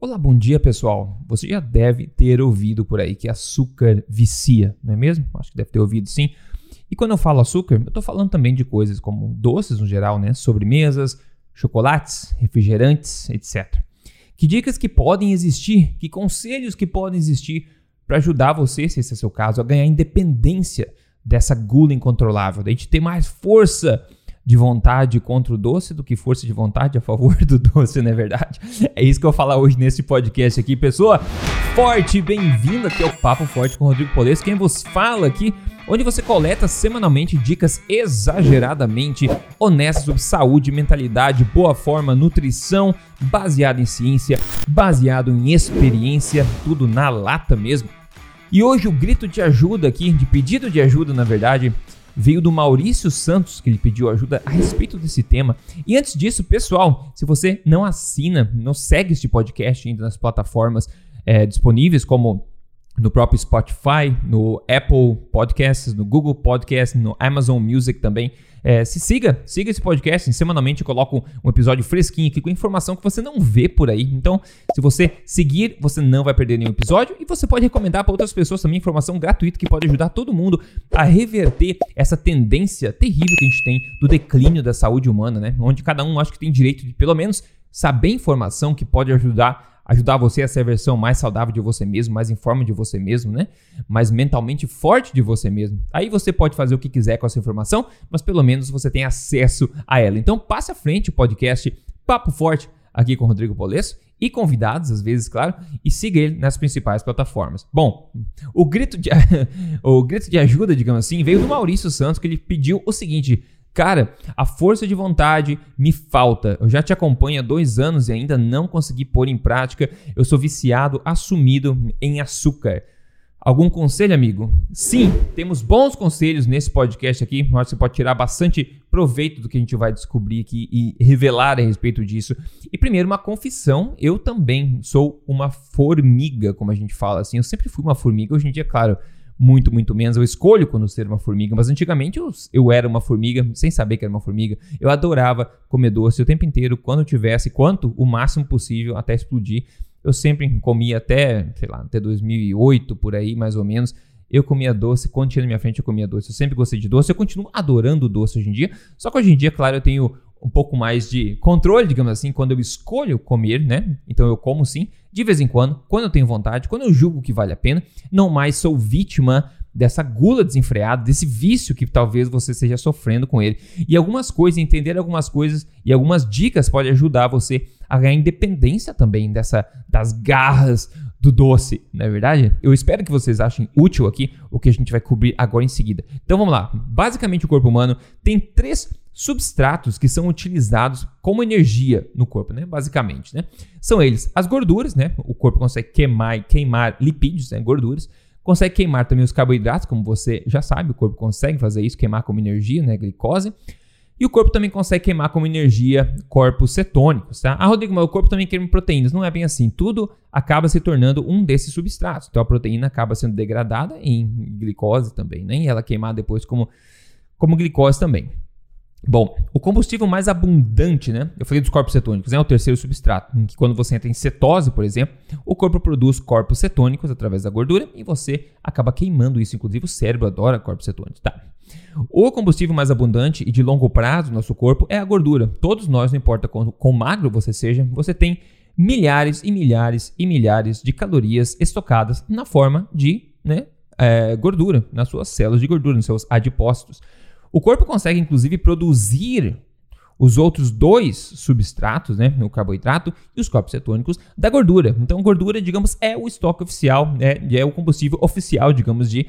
Olá, bom dia pessoal. Você já deve ter ouvido por aí que açúcar vicia, não é mesmo? Acho que deve ter ouvido sim. E quando eu falo açúcar, eu estou falando também de coisas como doces no geral, né? Sobremesas, chocolates, refrigerantes, etc. Que dicas que podem existir, que conselhos que podem existir para ajudar você, se esse é seu caso, a ganhar independência dessa gula incontrolável, da gente ter mais força de vontade contra o doce do que força de vontade a favor do doce, não é verdade? É isso que eu vou falar hoje nesse podcast aqui, pessoa. Forte, bem-vindo aqui ao Papo Forte com Rodrigo Polesso, quem vos fala aqui, onde você coleta semanalmente dicas exageradamente honestas sobre saúde, mentalidade, boa forma, nutrição, baseado em ciência, baseado em experiência, tudo na lata mesmo. E hoje o grito de ajuda aqui, de pedido de ajuda, na verdade, veio do Maurício Santos, que ele pediu ajuda a respeito desse tema. E antes disso, pessoal, se você não assina, não segue este podcast ainda nas plataformas é, disponíveis, como no próprio Spotify, no Apple Podcasts, no Google Podcasts, no Amazon Music também. É, se siga, siga esse podcast. Semanalmente eu coloco um episódio fresquinho aqui com informação que você não vê por aí. Então, se você seguir, você não vai perder nenhum episódio e você pode recomendar para outras pessoas também informação gratuita que pode ajudar todo mundo a reverter essa tendência terrível que a gente tem do declínio da saúde humana, né? Onde cada um acha que tem direito de pelo menos saber informação que pode ajudar ajudar você a ser a versão mais saudável de você mesmo, mais em forma de você mesmo, né? Mais mentalmente forte de você mesmo. Aí você pode fazer o que quiser com essa informação, mas pelo menos você tem acesso a ela. Então passe à frente o podcast Papo Forte aqui com o Rodrigo Polesso e convidados, às vezes, claro, e siga ele nas principais plataformas. Bom, o grito de, o grito de ajuda, digamos assim, veio do Maurício Santos, que ele pediu o seguinte: Cara, a força de vontade me falta. Eu já te acompanho há dois anos e ainda não consegui pôr em prática. Eu sou viciado, assumido em açúcar. Algum conselho, amigo? Sim, temos bons conselhos nesse podcast aqui. Acho que você pode tirar bastante proveito do que a gente vai descobrir aqui e revelar a respeito disso. E primeiro, uma confissão: eu também sou uma formiga, como a gente fala assim. Eu sempre fui uma formiga. Hoje em dia, claro, muito, muito menos. Eu escolho quando ser uma formiga, mas antigamente eu, eu era uma formiga, sem saber que era uma formiga. Eu adorava comer doce o tempo inteiro, quando tivesse, quanto o máximo possível até explodir. Eu sempre comia até, sei lá, até 2008 por aí, mais ou menos. Eu comia doce, quando tinha na minha frente eu comia doce. Eu sempre gostei de doce, eu continuo adorando doce hoje em dia. Só que hoje em dia, claro, eu tenho um pouco mais de controle, digamos assim, quando eu escolho comer, né? Então eu como sim, de vez em quando, quando eu tenho vontade, quando eu julgo que vale a pena, não mais sou vítima dessa gula desenfreada, desse vício que talvez você esteja sofrendo com ele. E algumas coisas, entender algumas coisas e algumas dicas podem ajudar você a ganhar independência também dessa das garras do doce, não é verdade? Eu espero que vocês achem útil aqui o que a gente vai cobrir agora em seguida. Então vamos lá. Basicamente o corpo humano tem três substratos que são utilizados como energia no corpo, né? Basicamente, né? São eles as gorduras, né? O corpo consegue queimar, queimar lipídios, né? Gorduras. Consegue queimar também os carboidratos, como você já sabe, o corpo consegue fazer isso, queimar como energia, né? Glicose. E o corpo também consegue queimar como energia corpos cetônicos, tá? Ah, Rodrigo, mas o corpo também queima proteínas. Não é bem assim. Tudo acaba se tornando um desses substratos. Então a proteína acaba sendo degradada em glicose também, né? E ela queimar depois como, como glicose também. Bom, o combustível mais abundante, né? Eu falei dos corpos cetônicos, é o terceiro substrato, em que quando você entra em cetose, por exemplo, o corpo produz corpos cetônicos através da gordura e você acaba queimando isso. Inclusive, o cérebro adora corpos cetônicos. Tá. O combustível mais abundante e de longo prazo no nosso corpo é a gordura. Todos nós, não importa quão, quão magro você seja, você tem milhares e milhares e milhares de calorias estocadas na forma de né, é, gordura, nas suas células de gordura, nos seus adipócitos. O corpo consegue, inclusive, produzir os outros dois substratos, né, o carboidrato e os corpos cetônicos da gordura. Então, gordura, digamos, é o estoque oficial, né, é o combustível oficial, digamos, de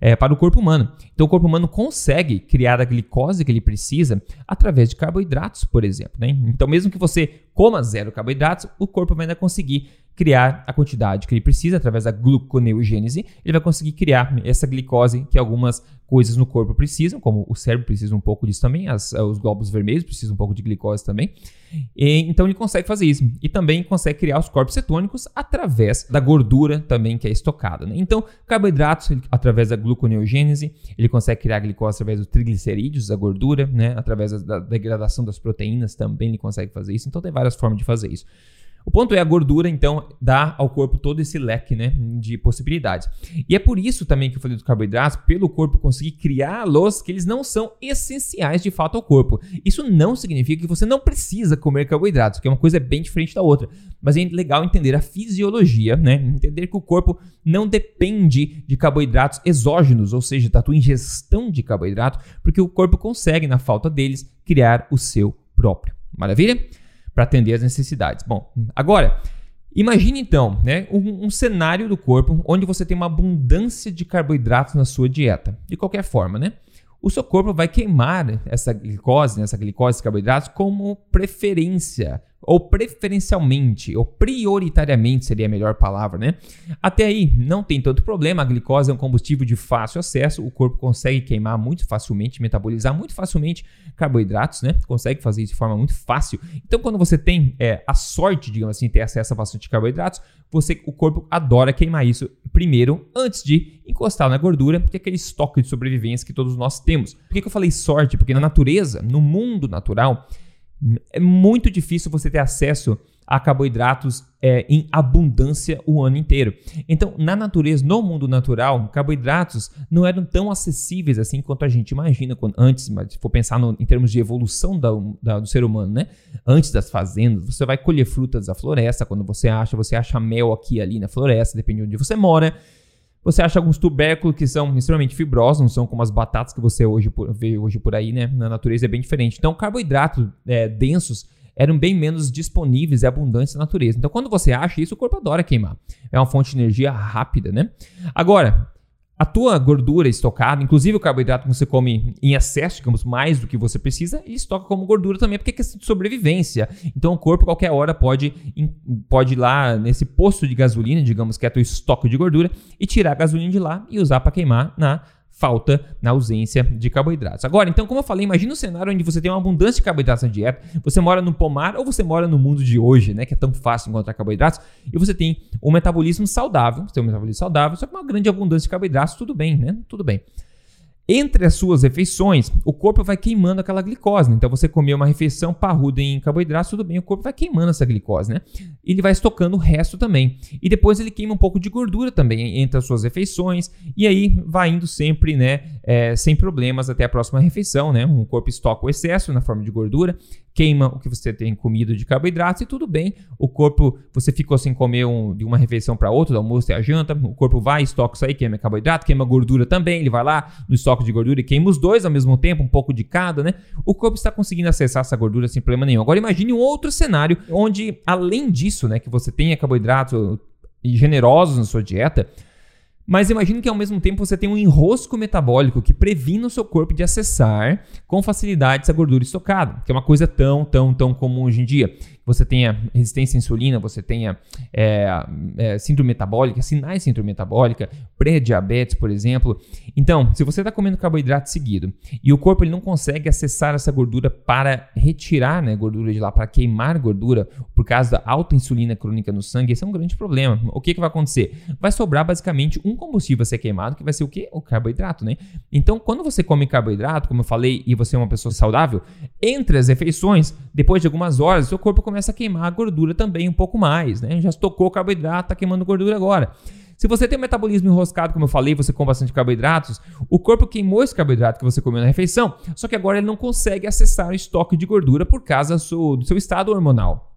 é, para o corpo humano. Então, o corpo humano consegue criar a glicose que ele precisa através de carboidratos, por exemplo. Né? Então, mesmo que você coma zero carboidratos, o corpo vai ainda conseguir criar a quantidade que ele precisa através da gluconeogênese. Ele vai conseguir criar essa glicose que algumas coisas no corpo precisam, como o cérebro precisa um pouco disso também, as, os glóbulos vermelhos precisam um pouco de glicose também. E, então ele consegue fazer isso. E também consegue criar os corpos cetônicos através da gordura também que é estocada. Né? Então, carboidratos, ele, através da gluconeogênese, ele consegue criar glicose através dos triglicerídeos, da gordura, né? através da, da degradação das proteínas também ele consegue fazer isso. Então tem várias formas de fazer isso. O ponto é a gordura, então, dá ao corpo todo esse leque né, de possibilidades. E é por isso também que eu falei dos carboidratos, pelo corpo conseguir criá-los, que eles não são essenciais de fato ao corpo. Isso não significa que você não precisa comer carboidratos, que é uma coisa bem diferente da outra. Mas é legal entender a fisiologia, né? Entender que o corpo não depende de carboidratos exógenos, ou seja, da tua ingestão de carboidrato, porque o corpo consegue, na falta deles, criar o seu próprio. Maravilha? Para atender as necessidades. Bom, agora, imagine então né, um, um, cenário do corpo onde você tem uma abundância de carboidratos na sua dieta. De qualquer forma, né? O seu corpo vai queimar essa glicose, né, essa glicose, esses carboidratos, como preferência ou preferencialmente, ou prioritariamente seria a melhor palavra, né? Até aí não tem tanto problema, a glicose é um combustível de fácil acesso, o corpo consegue queimar muito facilmente, metabolizar muito facilmente carboidratos, né? Consegue fazer isso de forma muito fácil. Então, quando você tem é, a sorte, digamos assim, ter acesso a bastante carboidratos, você, o corpo adora queimar isso primeiro, antes de encostar na gordura, que é aquele estoque de sobrevivência que todos nós temos. Por que, que eu falei sorte? Porque na natureza, no mundo natural, é muito difícil você ter acesso a carboidratos é, em abundância o ano inteiro. Então, na natureza, no mundo natural, carboidratos não eram tão acessíveis assim quanto a gente imagina quando, antes, mas se for pensar no, em termos de evolução da, da, do ser humano, né? Antes das fazendas, você vai colher frutas da floresta, quando você acha, você acha mel aqui ali na floresta, depende de onde você mora. Você acha alguns tubérculos que são extremamente fibrosos, não são como as batatas que você hoje vê hoje por aí, né? Na natureza é bem diferente. Então, carboidratos é, densos eram bem menos disponíveis e abundantes na natureza. Então, quando você acha isso, o corpo adora queimar. É uma fonte de energia rápida, né? Agora, a tua gordura estocada, inclusive o carboidrato que você come em excesso, digamos, mais do que você precisa, ele estoca como gordura também, porque é questão de sobrevivência. Então o corpo, qualquer hora, pode, pode ir lá nesse posto de gasolina, digamos que é teu estoque de gordura, e tirar a gasolina de lá e usar para queimar na falta na ausência de carboidratos. Agora, então, como eu falei, imagina um cenário onde você tem uma abundância de carboidratos na dieta, você mora no pomar ou você mora no mundo de hoje, né, que é tão fácil encontrar carboidratos, e você tem um metabolismo saudável, você tem um metabolismo saudável, só que uma grande abundância de carboidratos, tudo bem, né? Tudo bem. Entre as suas refeições, o corpo vai queimando aquela glicose. Né? Então, você comeu uma refeição parruda em carboidratos, tudo bem, o corpo vai queimando essa glicose, né? Ele vai estocando o resto também. E depois ele queima um pouco de gordura também entre as suas refeições. E aí vai indo sempre, né? É, sem problemas até a próxima refeição, né? O corpo estoca o excesso na forma de gordura queima o que você tem comido de carboidratos e tudo bem. O corpo, você ficou sem comer um, de uma refeição para outra, do almoço e a janta, o corpo vai, estoca isso aí, queima carboidrato, queima gordura também, ele vai lá no estoque de gordura e queima os dois ao mesmo tempo, um pouco de cada, né? O corpo está conseguindo acessar essa gordura sem problema nenhum. Agora imagine um outro cenário onde, além disso, né, que você tenha carboidratos generosos na sua dieta, mas imagine que ao mesmo tempo você tem um enrosco metabólico que previne o seu corpo de acessar com facilidade essa gordura estocada, que é uma coisa tão, tão, tão comum hoje em dia você tenha resistência à insulina, você tenha é, é, síndrome metabólica, sinais de síndrome metabólica, pré-diabetes, por exemplo. Então, se você está comendo carboidrato seguido e o corpo ele não consegue acessar essa gordura para retirar né, gordura de lá, para queimar gordura, por causa da alta insulina crônica no sangue, esse é um grande problema. O que, que vai acontecer? Vai sobrar basicamente um combustível a ser queimado, que vai ser o quê? O carboidrato, né? Então, quando você come carboidrato, como eu falei, e você é uma pessoa saudável, entre as refeições, depois de algumas horas, seu corpo começa a queimar a gordura também um pouco mais, né? Já estocou carboidrato, está queimando gordura agora. Se você tem um metabolismo enroscado, como eu falei, você come bastante carboidratos, o corpo queimou esse carboidrato que você comeu na refeição, só que agora ele não consegue acessar o estoque de gordura por causa do seu, do seu estado hormonal.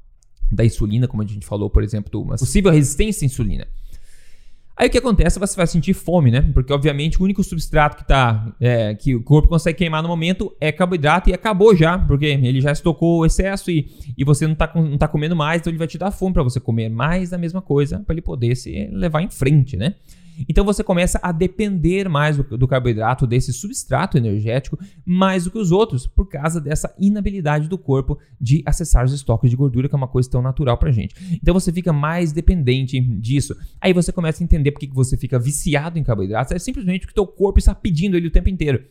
Da insulina, como a gente falou, por exemplo, uma possível resistência à insulina. Aí o que acontece? Você vai sentir fome, né? Porque, obviamente, o único substrato que, tá, é, que o corpo consegue queimar no momento é carboidrato e acabou já, porque ele já estocou o excesso e, e você não está não tá comendo mais, então ele vai te dar fome para você comer mais da mesma coisa para ele poder se levar em frente, né? Então você começa a depender mais do, do, carboidrato, desse substrato energético, mais do que os outros, por causa dessa inabilidade do corpo de acessar os estoques de gordura, que é uma coisa tão natural pra gente. Então você fica mais dependente disso. Aí você começa a entender por que você fica viciado em carboidratos, é simplesmente porque o teu corpo está pedindo ele o tempo inteiro.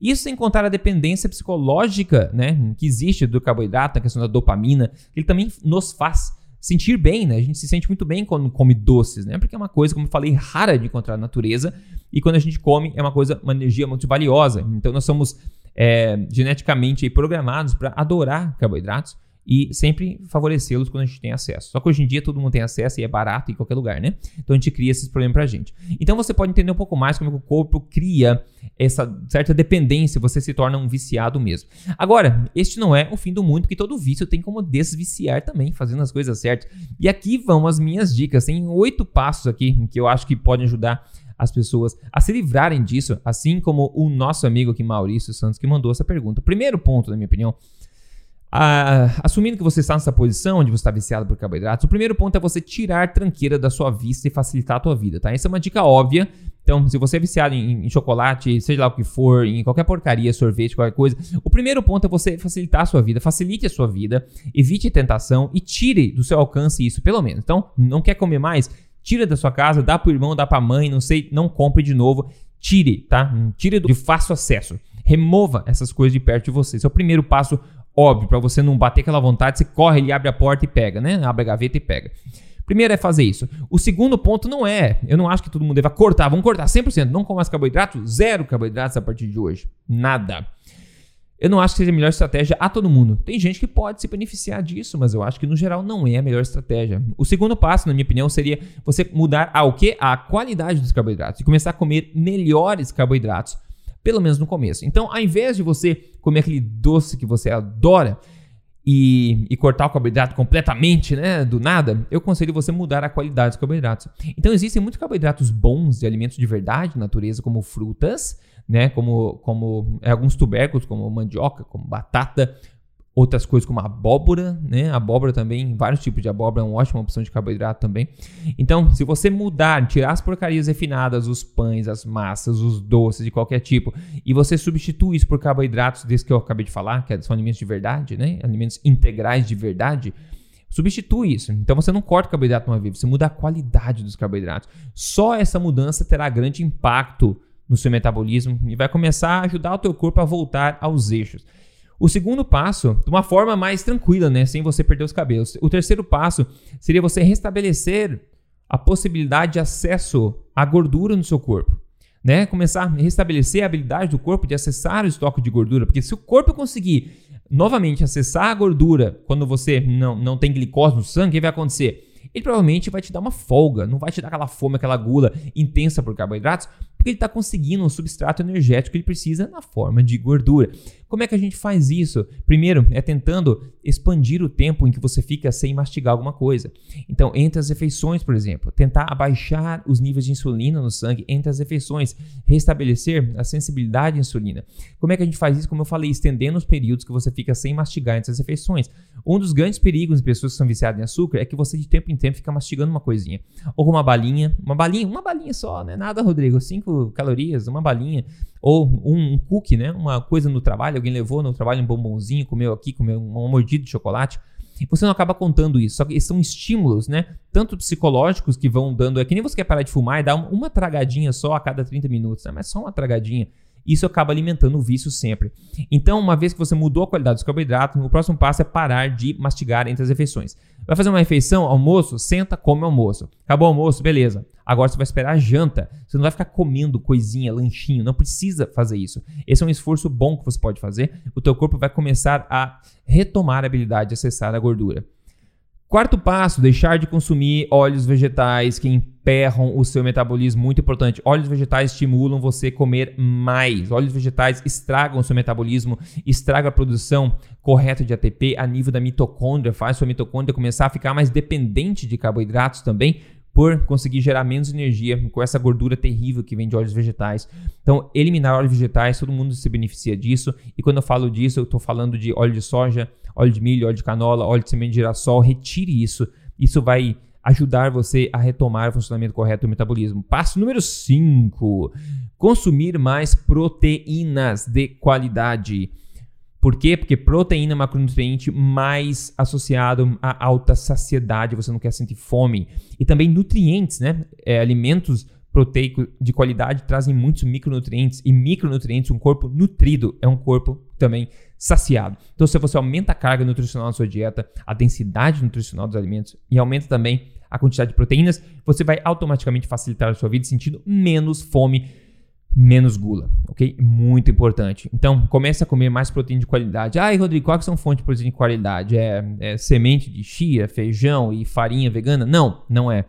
Isso sem contar a dependência psicológica né, que existe do carboidrato, a questão da dopamina, que ele também nos faz sentir bem, né? A gente se sente muito bem quando come doces, né? Porque é uma coisa, como eu falei, rara de encontrar na natureza. E quando a gente come, é uma coisa, uma energia muito valiosa. Então nós somos é, geneticamente programados para adorar carboidratos. E sempre favorecê-los quando a gente tem acesso. Só que hoje em dia todo mundo tem acesso e é barato em qualquer lugar, né? Então a gente cria esses problemas pra gente. Então você pode entender um pouco mais como o corpo cria essa certa dependência, você se torna um viciado mesmo. Agora, este não é o fim do mundo, porque todo vício tem como desviciar também, fazendo as coisas certas. E aqui vão as minhas dicas. Tem oito passos aqui que eu acho que podem ajudar as pessoas a se livrarem disso, assim como o nosso amigo aqui, Maurício Santos, que mandou essa pergunta. Primeiro ponto, na minha opinião, assumindo que você está nessa posição onde você está viciado por carboidratos, o primeiro ponto é você tirar tranqueira da sua vista e facilitar a tua vida, tá? Essa é uma dica óbvia. Então, se você é viciado em, em, chocolate, seja lá o que for, em qualquer porcaria, sorvete, qualquer coisa, o primeiro ponto é você facilitar a sua vida, facilite a sua vida, evite tentação e tire do seu alcance isso, pelo menos. Então, não quer comer mais? Tira da sua casa, dá pro irmão, dá pra mãe, não sei, não compre de novo. Tire, tá? Tire de fácil acesso. Remova essas coisas de perto de você. Esse é o primeiro passo óbvio, para você não bater aquela vontade, você corre ali, abre a porta e pega, né? Abre a gaveta e pega. Primeiro é fazer isso. O segundo ponto não é, eu não acho que todo mundo deva cortar, vamos cortar 100%, não com mais carboidrato, zero carboidratos a partir de hoje. Nada. Eu não acho que seja a melhor estratégia a todo mundo. Tem gente que pode se beneficiar disso, mas eu acho que no geral não é a melhor estratégia. O segundo passo, na minha opinião, seria você mudar ao que? A qualidade dos carboidratos e começar a comer melhores carboidratos pelo menos no começo. Então, ao invés de você comer aquele doce que você adora e, e, cortar o carboidrato completamente, né, do nada, eu aconselho você mudar a qualidade dos carboidratos. Então, existem muitos carboidratos bons de alimentos de verdade, natureza, como frutas, né, como, como é, alguns tubérculos, como mandioca, como batata, outras coisas como abóbora, né? Abóbora também, vários tipos de abóbora é uma ótima opção de carboidrato também. Então, se você mudar, tirar as porcarias refinadas, os pães, as massas, os doces de qualquer tipo, e você substitui isso por carboidratos desses que eu acabei de falar, que são alimentos de verdade, né? Alimentos integrais de verdade, substitui isso. Então você não corta o carboidrato uma vez, você muda a qualidade dos carboidratos. Só essa mudança terá grande impacto no seu metabolismo e vai começar a ajudar o teu corpo a voltar aos eixos. O segundo passo, de uma forma mais tranquila, né, sem você perder os cabelos. O terceiro passo seria você restabelecer a possibilidade de acesso à gordura no seu corpo. Né? Começar a restabelecer a habilidade do corpo de acessar o estoque de gordura, porque se o corpo conseguir novamente acessar a gordura quando você não, não tem glicose no sangue, o que vai acontecer? Ele provavelmente vai te dar uma folga, não vai te dar aquela fome, aquela gula intensa por carboidratos, porque ele está conseguindo o substrato energético que ele precisa na forma de gordura. Como é que a gente faz isso? Primeiro, é tentando expandir o tempo em que você fica sem mastigar alguma coisa. Então, entre as refeições, por exemplo, tentar abaixar os níveis de insulina no sangue entre as refeições, restabelecer a sensibilidade à insulina. Como é que a gente faz isso? Como eu falei, estendendo os períodos que você fica sem mastigar entre as refeições. Um dos grandes perigos em pessoas que são viciadas em açúcar é que você de tempo em tempo fica mastigando uma coisinha. Ou uma balinha, uma balinha, uma balinha só, né? Nada, Rodrigo, 5 calorias, uma balinha. Ou um, um cookie, né? Uma coisa no trabalho, alguém levou no trabalho um bombonzinho, comeu aqui, comeu uma mordida de chocolate. Você não acaba contando isso. Só que são estímulos, né? Tanto psicológicos que vão dando. É que nem você quer parar de fumar e dar uma, tragadinha só a cada 30 minutos, né? Mas só uma tragadinha isso acaba alimentando o vício sempre. Então, uma vez que você mudou a qualidade dos carboidratos, o próximo passo é parar de mastigar entre as refeições. Vai fazer uma refeição, almoço, senta, come almoço. Acabou o almoço, beleza. Agora você vai esperar a janta. Você não vai ficar comendo coisinha, lanchinho, não precisa fazer isso. Esse é um esforço bom que você pode fazer. O teu corpo vai começar a retomar a habilidade de acessar a gordura. Quarto passo, deixar de consumir óleos vegetais que emperram o seu metabolismo. Muito importante. Óleos vegetais estimulam você comer mais. Óleos vegetais estragam o seu metabolismo, estragam a produção correta de ATP a nível da mitocôndria, faz sua mitocôndria começar a ficar mais dependente de carboidratos também, por conseguir gerar menos energia com essa gordura terrível que vem de óleos vegetais. Então, eliminar óleos vegetais, todo mundo se beneficia disso. E quando eu falo disso, eu estou falando de óleo de soja, óleo de milho, óleo de canola, óleo de semente de girassol. Retire isso. Isso vai ajudar você a retomar o funcionamento correto do metabolismo. Passo número 5: consumir mais proteínas de qualidade. Por quê? Porque proteína é macronutriente mais associado a alta saciedade, você não quer sentir fome. E também nutrientes, né? É, alimentos proteicos de qualidade trazem muitos micronutrientes e micronutrientes, um corpo nutrido é um corpo também saciado. Então, se você aumenta a carga nutricional na sua dieta, a densidade nutricional dos alimentos e aumenta também a quantidade de proteínas, você vai automaticamente facilitar a sua vida sentindo menos fome menos gula, ok? Muito importante. Então, comece a comer mais proteína de qualidade. Ai, Rodrigo, quais são fontes de proteína de qualidade? É, é, semente de chia, feijão e farinha vegana? Não, não é.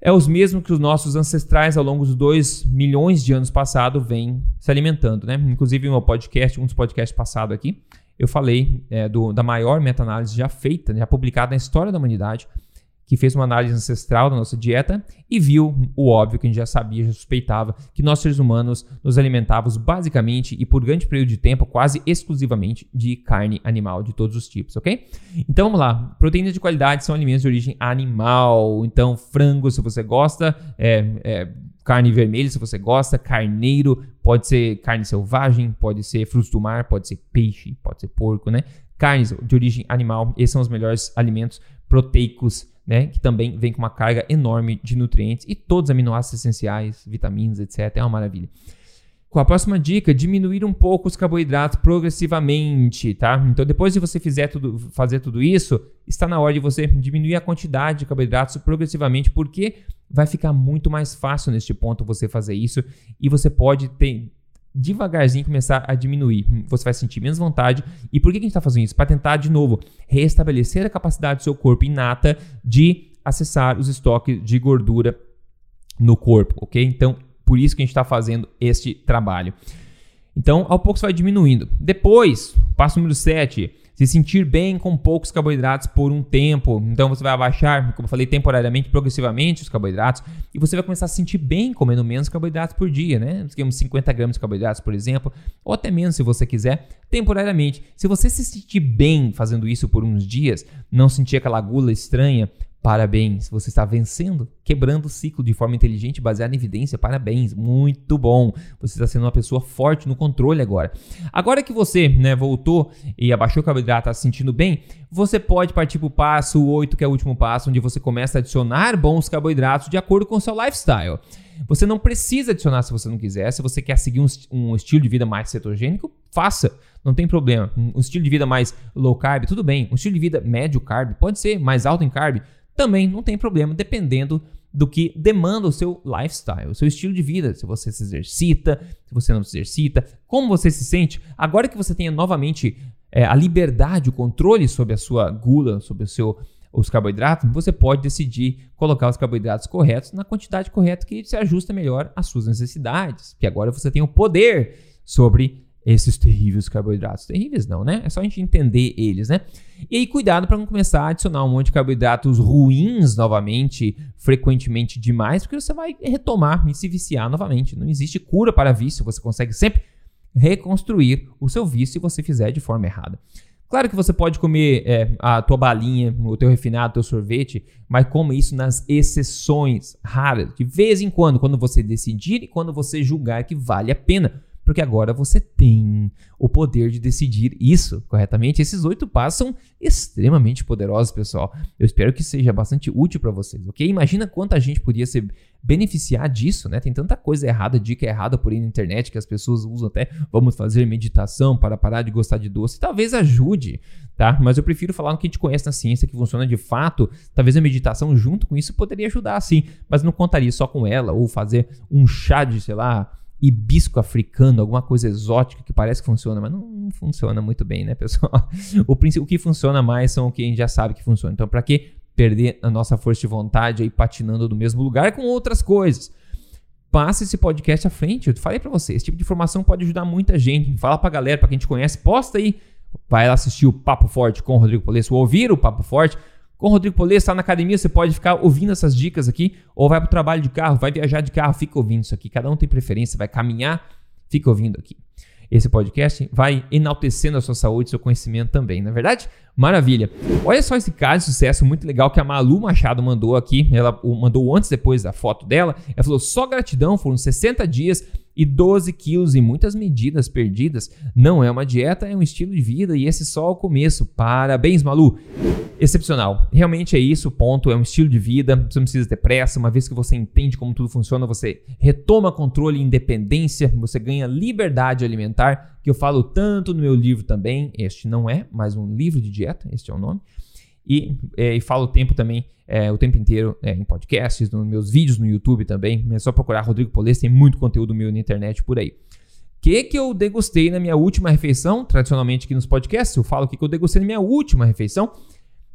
É os mesmos que os nossos ancestrais ao longo dos 2 milhões de anos passados vêm se alimentando, né? Inclusive, no meu podcast, um dos podcasts passados aqui, eu falei é, do, da maior meta-análise já feita, já publicada na história da humanidade, que fez uma análise ancestral da nossa dieta e viu o óbvio que a gente já sabia, já suspeitava, que nós seres humanos nos alimentávamos basicamente e por grande período de tempo, quase exclusivamente de carne animal de todos os tipos, ok? Então vamos lá. Proteínas de qualidade são alimentos de origem animal. Então, frango, se você gosta, é, é carne vermelha, se você gosta, carneiro, pode ser carne selvagem, pode ser frutos do mar, pode ser peixe, pode ser porco, né? Carnes de origem animal, esses são os melhores alimentos proteicos né, que também vem com uma carga enorme de nutrientes e todos os aminoácidos essenciais, vitaminas, etc. É uma maravilha. Com a próxima dica, diminuir um pouco os carboidratos progressivamente, tá? Então, depois de você fizer tudo, fazer tudo isso, está na hora de você diminuir a quantidade de carboidratos progressivamente, porque vai ficar muito mais fácil neste ponto você fazer isso e você pode ter, devagarzinho começar a diminuir. Você vai sentir menos vontade. E por que a gente está fazendo isso? Para tentar, de novo, restabelecer a capacidade do seu corpo inata de acessar os estoques de gordura no corpo, ok? Então, por isso que a gente está fazendo este trabalho. Então, ao pouco você vai diminuindo. Depois, passo número 7, se sentir bem com poucos carboidratos por um tempo. Então você vai abaixar, como eu falei, temporariamente, progressivamente os carboidratos e você vai começar a se sentir bem comendo menos carboidratos por dia, né? Digamos 50 gramas de carboidratos, por exemplo, ou até menos se você quiser, temporariamente. Se você se sentir bem fazendo isso por uns dias, não sentir aquela gula estranha, Parabéns, você está vencendo, quebrando o ciclo de forma inteligente, baseada em evidência. Parabéns, muito bom. Você está sendo uma pessoa forte no controle agora. Agora que você né, voltou e abaixou o carboidrato, está se sentindo bem, você pode partir para o passo 8, que é o último passo, onde você começa a adicionar bons carboidratos de acordo com o seu lifestyle. Você não precisa adicionar se você não quiser. Se você quer seguir um, um estilo de vida mais cetogênico, faça. Não tem problema. Um estilo de vida mais low carb, tudo bem. Um estilo de vida médio carb, pode ser mais alto em carb também não tem problema, dependendo do que demanda o seu lifestyle, o seu estilo de vida. Se você se exercita, se você não se exercita, como você se sente. Agora que você tenha novamente é, a liberdade, o controle sobre a sua gula, sobre o seu, os carboidratos, você pode decidir colocar os carboidratos corretos na quantidade correta que se ajusta melhor às suas necessidades. Que agora você tem o poder sobre esses terríveis carboidratos. Terríveis não, né? É só a gente entender eles, né? E aí, cuidado para não começar a adicionar um monte de carboidratos ruins novamente, frequentemente demais, porque você vai retomar e se viciar novamente. Não existe cura para vício, você consegue sempre reconstruir o seu vício se você fizer de forma errada. Claro que você pode comer é, a tua balinha, o teu refinado, o teu sorvete, mas come isso nas exceções raras, de vez em quando, quando você decidir e quando você julgar que vale a pena porque agora você tem o poder de decidir isso corretamente. Esses oito passos são extremamente poderosos, pessoal. Eu espero que seja bastante útil para vocês, ok? Imagina quanta gente podia se beneficiar disso, né? Tem tanta coisa errada, dica errada por aí na internet que as pessoas usam até vamos fazer meditação para parar de gostar de doce. Talvez ajude, tá? Mas eu prefiro falar no que a gente conhece na ciência que funciona de fato. Talvez a meditação junto com isso poderia ajudar, sim, mas não contaria só com ela ou fazer um chá de, sei lá, hibisco africano, alguma coisa exótica que parece que funciona, mas não, não funciona muito bem, né, pessoal? O, o que funciona mais são o que a gente já sabe que funciona. Então, para que perder a nossa força de vontade aí patinando no mesmo lugar com outras coisas? Passe esse podcast à frente. Eu falei para você, esse tipo de informação pode ajudar muita gente. Fala pra galera, pra quem te conhece, posta aí. Vai lá assistir o Papo Forte com o Rodrigo Polesso, ouvir o Papo Forte com o Rodrigo Polê, está na academia, você pode ficar ouvindo essas dicas aqui, ou vai para o trabalho de carro, vai viajar de carro, fica ouvindo isso aqui. Cada um tem preferência, vai caminhar, fica ouvindo aqui. Esse podcast vai enaltecendo a sua saúde e seu conhecimento também, na é verdade? Maravilha. Olha só esse caso de sucesso muito legal que a Malu Machado mandou aqui. Ela mandou antes depois da foto dela. Ela falou: só gratidão, foram 60 dias e 12 quilos e muitas medidas perdidas. Não é uma dieta, é um estilo de vida e esse é só o começo. Parabéns, Malu! Excepcional. Realmente é isso, ponto. É um estilo de vida. Você não precisa ter pressa. Uma vez que você entende como tudo funciona, você retoma controle e independência. Você ganha liberdade alimentar, que eu falo tanto no meu livro também. Este não é mais um livro de dieta, este é o nome. E, é, e falo o tempo também, é, o tempo inteiro é, em podcasts, nos meus vídeos no YouTube também. É só procurar Rodrigo Polês, tem muito conteúdo meu na internet por aí. O que, que eu degustei na minha última refeição? Tradicionalmente aqui nos podcasts, eu falo o que, que eu degustei na minha última refeição.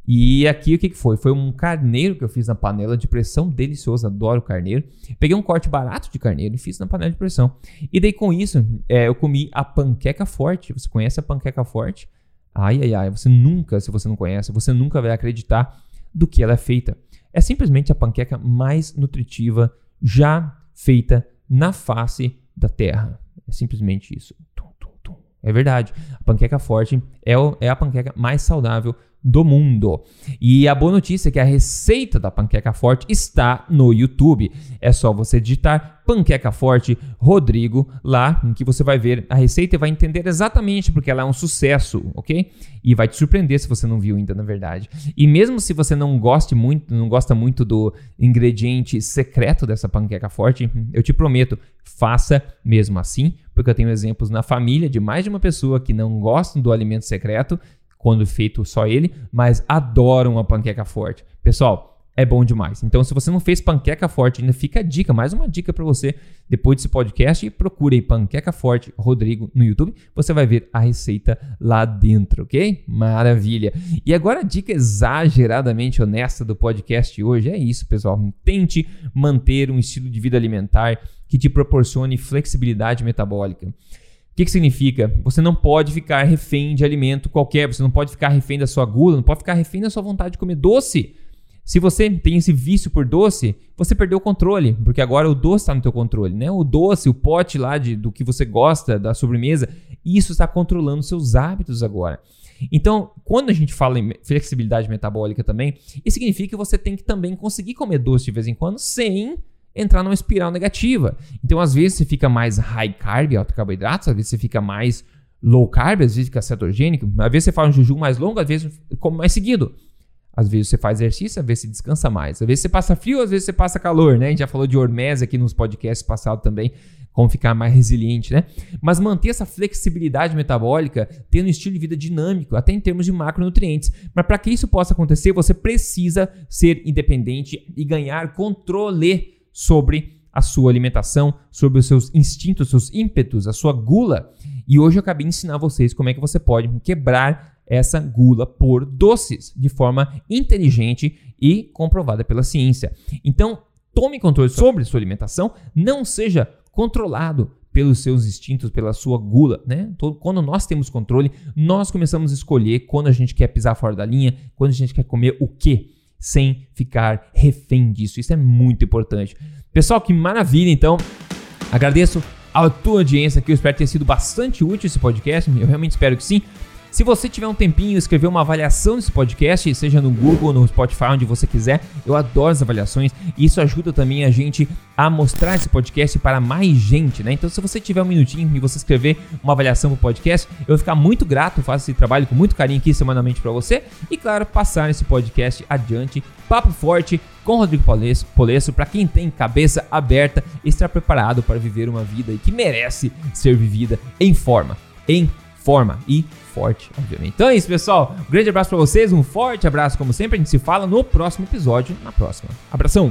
E aqui o que, que foi? Foi um carneiro que eu fiz na panela de pressão, delicioso, adoro carneiro. Peguei um corte barato de carneiro e fiz na panela de pressão. E daí com isso, é, eu comi a panqueca forte. Você conhece a panqueca forte? Ai, ai, ai, você nunca, se você não conhece, você nunca vai acreditar do que ela é feita. É simplesmente a panqueca mais nutritiva já feita na face da Terra. É simplesmente isso. É verdade. A panqueca forte é, é a panqueca mais saudável do mundo. E a boa notícia é que a receita da panqueca forte está no YouTube. É só você digitar panqueca forte Rodrigo lá, em que você vai ver a receita e vai entender exatamente porque ela é um sucesso, ok? E vai te surpreender se você não viu ainda, na verdade. E mesmo se você não goste muito, não gosta muito do ingrediente secreto dessa panqueca forte, eu te prometo, faça mesmo assim, porque eu tenho exemplos na família de mais de uma pessoa que não gostam do alimento secreto quando feito só ele, mas adoram a panqueca forte. Pessoal, é bom demais. Então, se você não fez panqueca forte, ainda fica a dica, mais uma dica para você depois desse podcast, procure panqueca forte Rodrigo no YouTube, você vai ver a receita lá dentro, ok? Maravilha. E agora a dica exageradamente honesta do podcast hoje é isso, pessoal. Tente manter um estilo de vida alimentar que te proporcione flexibilidade metabólica. O que, que significa? Você não pode ficar refém de alimento qualquer, você não pode ficar refém da sua gula, não pode ficar refém da sua vontade de comer doce. Se você tem esse vício por doce, você perdeu o controle, porque agora o doce está no teu controle, né? O doce, o pote lá de, do que você gosta, da sobremesa, isso está controlando seus hábitos agora. Então, quando a gente fala em flexibilidade metabólica também, isso significa que você tem que também conseguir comer doce de vez em quando sem entrar numa espiral negativa. Então, às vezes, você fica mais high carb, alto carboidratos, às vezes você fica mais low carb, às vezes fica cetogênico, às vezes você faz um jejum mais longo, às vezes come mais seguido. Às vezes você faz exercício, às vezes você descansa mais. Às vezes você passa frio, às vezes você passa calor, né? A gente já falou de hormese aqui nos podcasts passados também, como ficar mais resiliente, né? Mas manter essa flexibilidade metabólica, tendo um estilo de vida dinâmico, até em termos de macronutrientes. Mas para que isso possa acontecer, você precisa ser independente e ganhar controle sobre a sua alimentação, sobre os seus instintos, seus ímpetos, a sua gula. E hoje eu acabei de ensinar vocês como é que você pode quebrar essa gula por doces de forma inteligente e comprovada pela ciência. Então, tome controle sobre sua alimentação, não seja controlado pelos seus instintos, pela sua gula, né? Quando nós temos controle, nós começamos a escolher quando a gente quer pisar fora da linha, quando a gente quer comer o quê sem ficar refém disso. Isso é muito importante. Pessoal, que maravilha, então. Agradeço a tua audiência aqui. Eu espero ter sido bastante útil esse podcast. Eu realmente espero que sim. Se você tiver um tempinho, escrever uma avaliação desse podcast, seja no Google, no Spotify, onde você quiser. Eu adoro as avaliações e isso ajuda também a gente a mostrar esse podcast para mais gente, né? Então, se você tiver um minutinho e você escrever uma avaliação para o podcast, eu vou ficar muito grato, faço esse trabalho com muito carinho aqui semanalmente para você e, claro, passar esse podcast adiante. Papo Forte com Rodrigo Polesso, para quem tem cabeça aberta e está preparado para viver uma vida que merece ser vivida em forma, em forma e forte, obviamente. Então é isso, pessoal. Um grande abraço para vocês, um forte abraço como sempre. A gente se fala no próximo episódio, na próxima. Abração!